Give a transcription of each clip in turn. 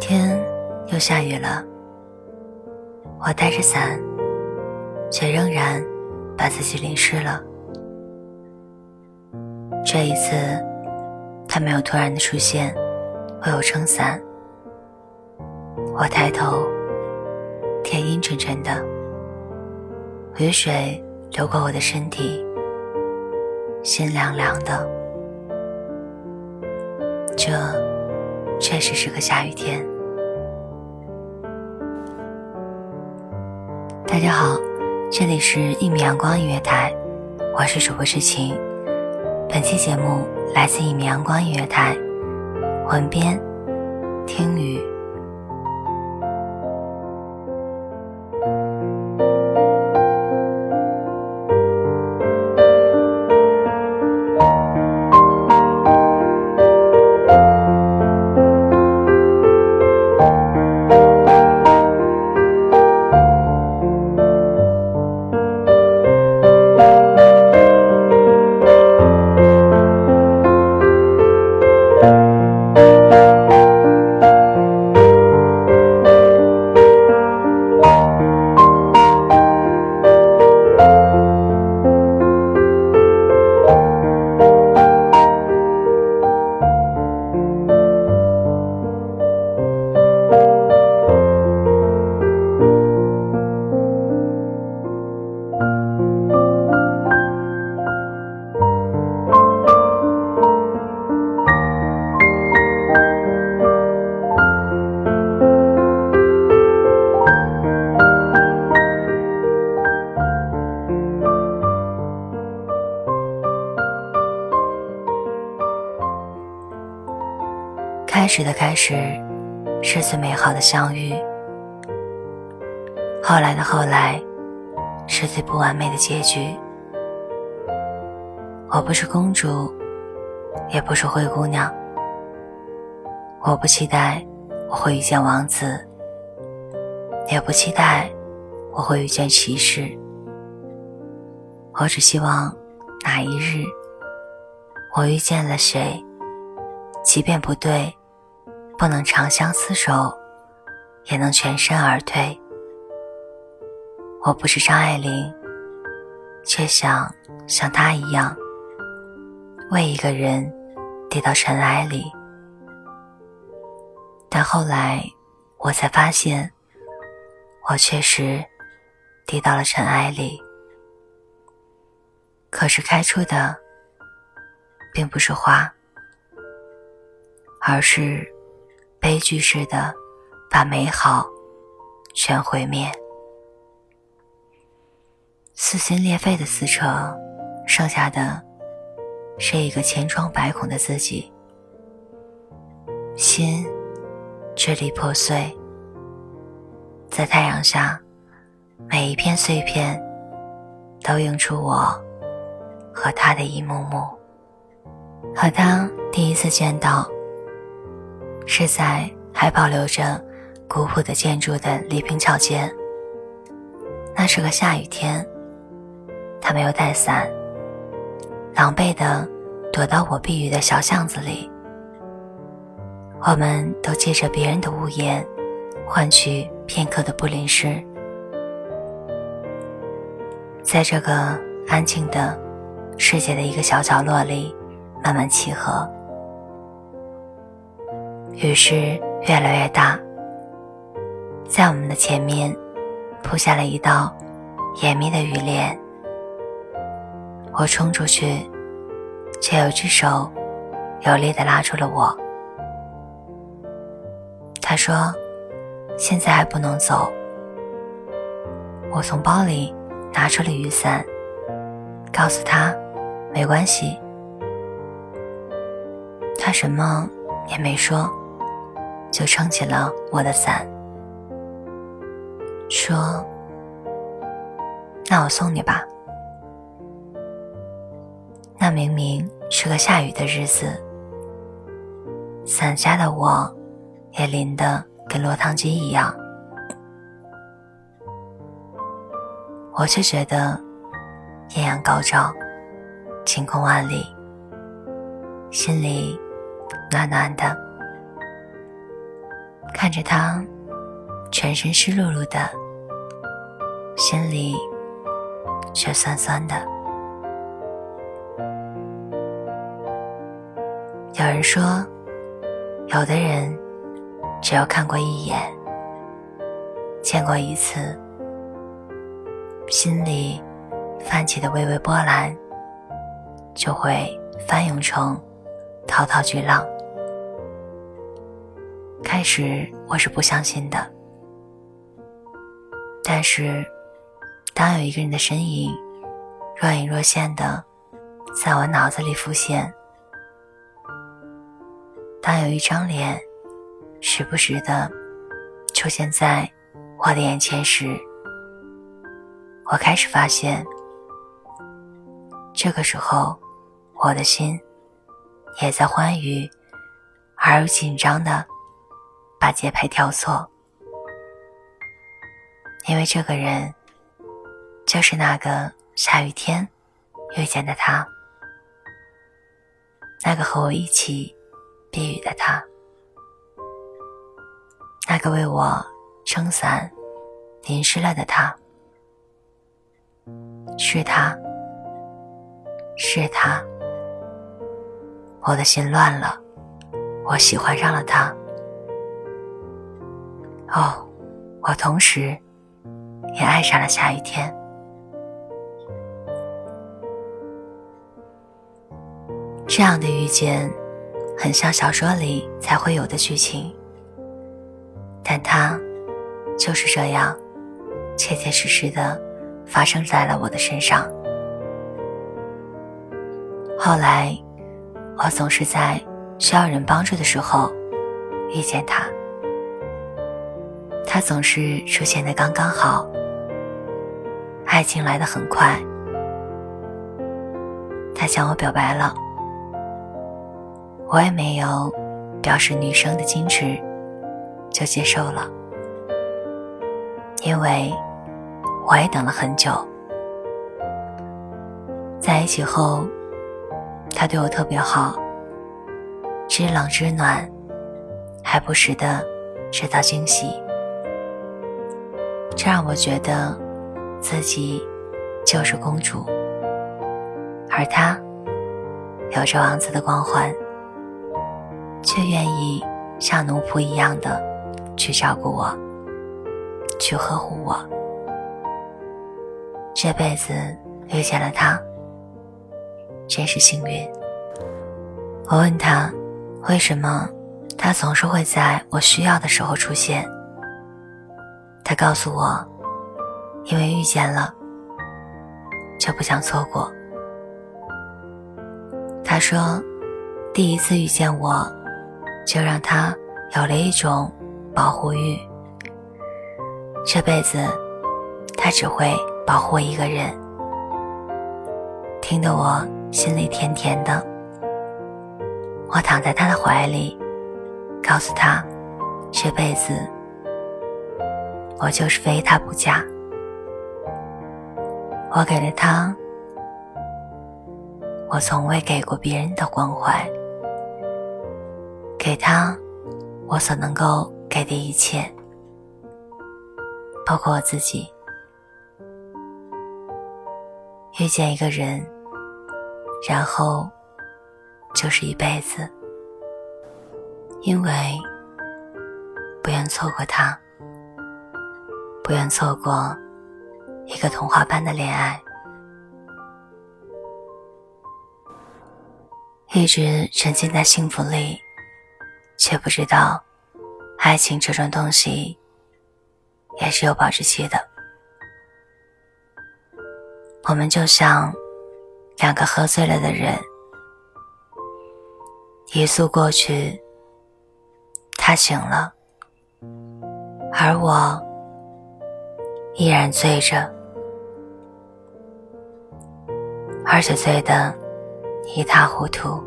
天又下雨了，我带着伞，却仍然把自己淋湿了。这一次，他没有突然的出现，为我撑伞。我抬头，天阴沉沉的，雨水流过我的身体，心凉凉的。这确实是个下雨天。大家好，这里是一米阳光音乐台，我是主播诗晴。本期节目来自一米阳光音乐台，文编听雨。始的开始，是最美好的相遇；后来的后来，是最不完美的结局。我不是公主，也不是灰姑娘。我不期待我会遇见王子，也不期待我会遇见骑士。我只希望哪一日，我遇见了谁，即便不对。不能长相厮守，也能全身而退。我不是张爱玲，却想像她一样，为一个人跌到尘埃里。但后来我才发现，我确实跌到了尘埃里。可是开出的，并不是花，而是。悲剧似的，把美好全毁灭。撕心裂肺的撕扯，剩下的是一个千疮百孔的自己。心支离破碎，在太阳下，每一片碎片都映出我和他的一幕幕。和他第一次见到。是在还保留着古朴的建筑的礼宾桥间。那是个下雨天，他没有带伞，狼狈的躲到我避雨的小巷子里。我们都借着别人的屋檐，换取片刻的不淋湿。在这个安静的世界的一个小角落里，慢慢契合。雨是越来越大，在我们的前面铺下了一道严密的雨帘。我冲出去，却有只手有力的拉住了我。他说：“现在还不能走。”我从包里拿出了雨伞，告诉他：“没关系。”他什么也没说，就撑起了我的伞，说：“那我送你吧。”那明明是个下雨的日子，伞下的我也淋得跟落汤鸡一样，我却觉得艳阳高照，晴空万里，心里。暖暖的，看着他全身湿漉漉的，心里却酸酸的。有人说，有的人只有看过一眼，见过一次，心里泛起的微微波澜，就会翻涌成滔滔巨浪。开始我是不相信的，但是当有一个人的身影若隐若现的在我脑子里浮现，当有一张脸时不时的出现在我的眼前时，我开始发现，这个时候我的心也在欢愉而又紧张的。把节拍调错，因为这个人就是那个下雨天遇见的他，那个和我一起避雨的他，那个为我撑伞淋湿了的他，是他，是他，我的心乱了，我喜欢上了他。哦，我同时也爱上了下雨天。这样的遇见，很像小说里才会有的剧情，但它就是这样，切切实实的发生在了我的身上。后来，我总是在需要人帮助的时候遇见他。他总是出现的刚刚好，爱情来的很快。他向我表白了，我也没有表示女生的矜持，就接受了。因为我也等了很久，在一起后，他对我特别好，知冷知暖，还不时的制造惊喜。这让我觉得，自己就是公主，而他有着王子的光环，却愿意像奴仆一样的去照顾我，去呵护我。这辈子遇见了他，真是幸运。我问他，为什么他总是会在我需要的时候出现？他告诉我，因为遇见了，就不想错过。他说，第一次遇见我，就让他有了一种保护欲。这辈子，他只会保护我一个人。听得我心里甜甜的。我躺在他的怀里，告诉他，这辈子。我就是非他不嫁。我给了他我从未给过别人的关怀，给他我所能够给的一切，包括我自己。遇见一个人，然后就是一辈子，因为不愿错过他。不愿错过一个童话般的恋爱。一直沉浸在幸福里，却不知道，爱情这种东西也是有保质期的。我们就像两个喝醉了的人，一宿过去，他醒了，而我依然醉着，而且醉的。一塌糊涂，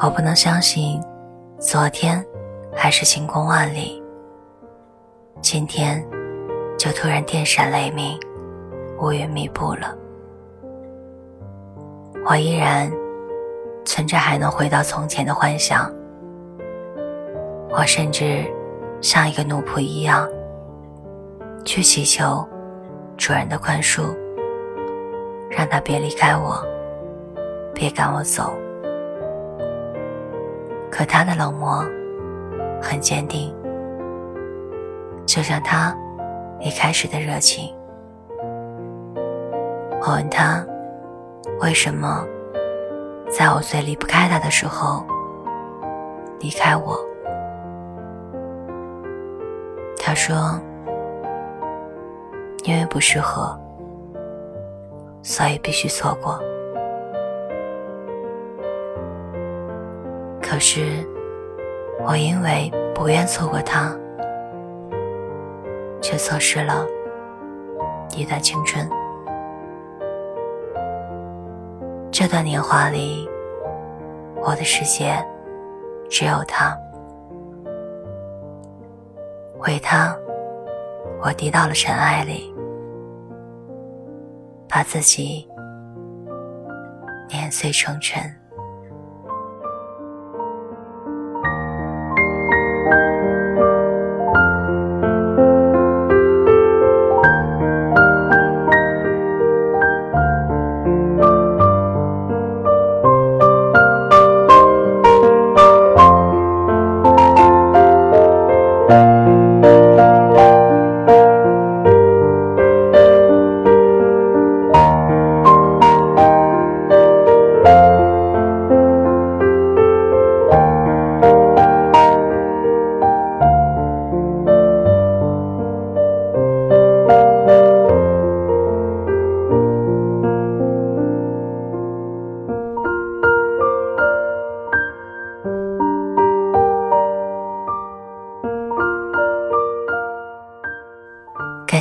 我不能相信，昨天还是晴空万里，今天就突然电闪雷鸣，乌云密布了。我依然存着还能回到从前的幻想，我甚至像一个奴仆一样，去祈求主人的宽恕。让他别离开我，别赶我走。可他的冷漠很坚定，就像他离开时的热情。我问他，为什么在我最离不开他的时候离开我？他说，因为不适合。所以必须错过。可是，我因为不愿错过他，却错失了一段青春。这段年华里，我的世界只有他。为他，我低到了尘埃里。把自己碾碎成尘。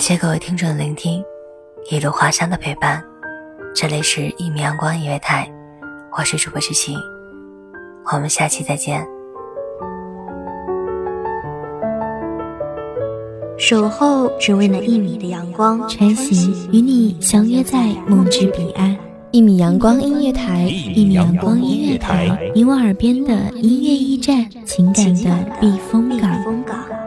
谢各位听众的聆听，一路花香的陪伴。这里是《一米阳光音乐台》，我是主播知心，我们下期再见。守候只为那一米的阳光，晨曦与你相约在梦之彼岸。一米阳光音乐台，一米阳光音乐台，你我耳边的音乐驿站，情感的避风港。